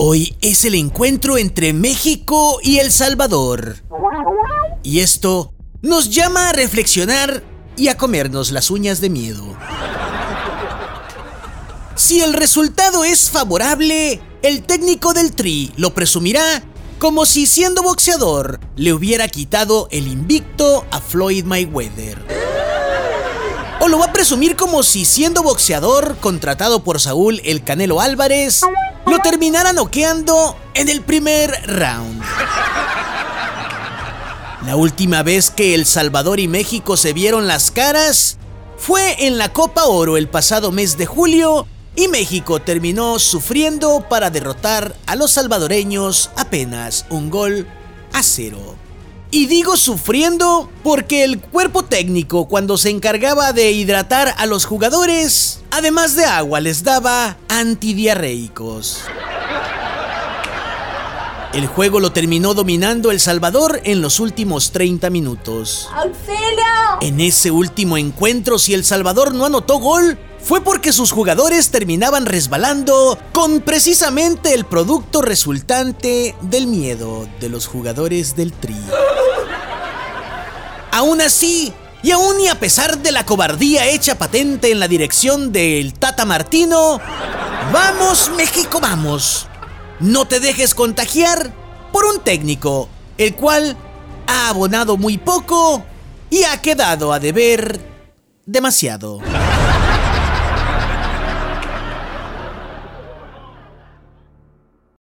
Hoy es el encuentro entre México y El Salvador. Y esto nos llama a reflexionar y a comernos las uñas de miedo. Si el resultado es favorable, el técnico del Tri lo presumirá como si siendo boxeador le hubiera quitado el invicto a Floyd Mayweather. Lo va a presumir como si siendo boxeador contratado por Saúl El Canelo Álvarez lo terminara noqueando en el primer round. La última vez que El Salvador y México se vieron las caras fue en la Copa Oro el pasado mes de julio y México terminó sufriendo para derrotar a los salvadoreños apenas un gol a cero. Y digo sufriendo porque el cuerpo técnico cuando se encargaba de hidratar a los jugadores, además de agua, les daba antidiarreicos. El juego lo terminó dominando El Salvador en los últimos 30 minutos. ¡Auxilio! En ese último encuentro, si El Salvador no anotó gol, fue porque sus jugadores terminaban resbalando con precisamente el producto resultante del miedo de los jugadores del Tri. Aún así, y aún y a pesar de la cobardía hecha patente en la dirección del Tata Martino, vamos México, vamos. No te dejes contagiar por un técnico, el cual ha abonado muy poco y ha quedado a deber demasiado.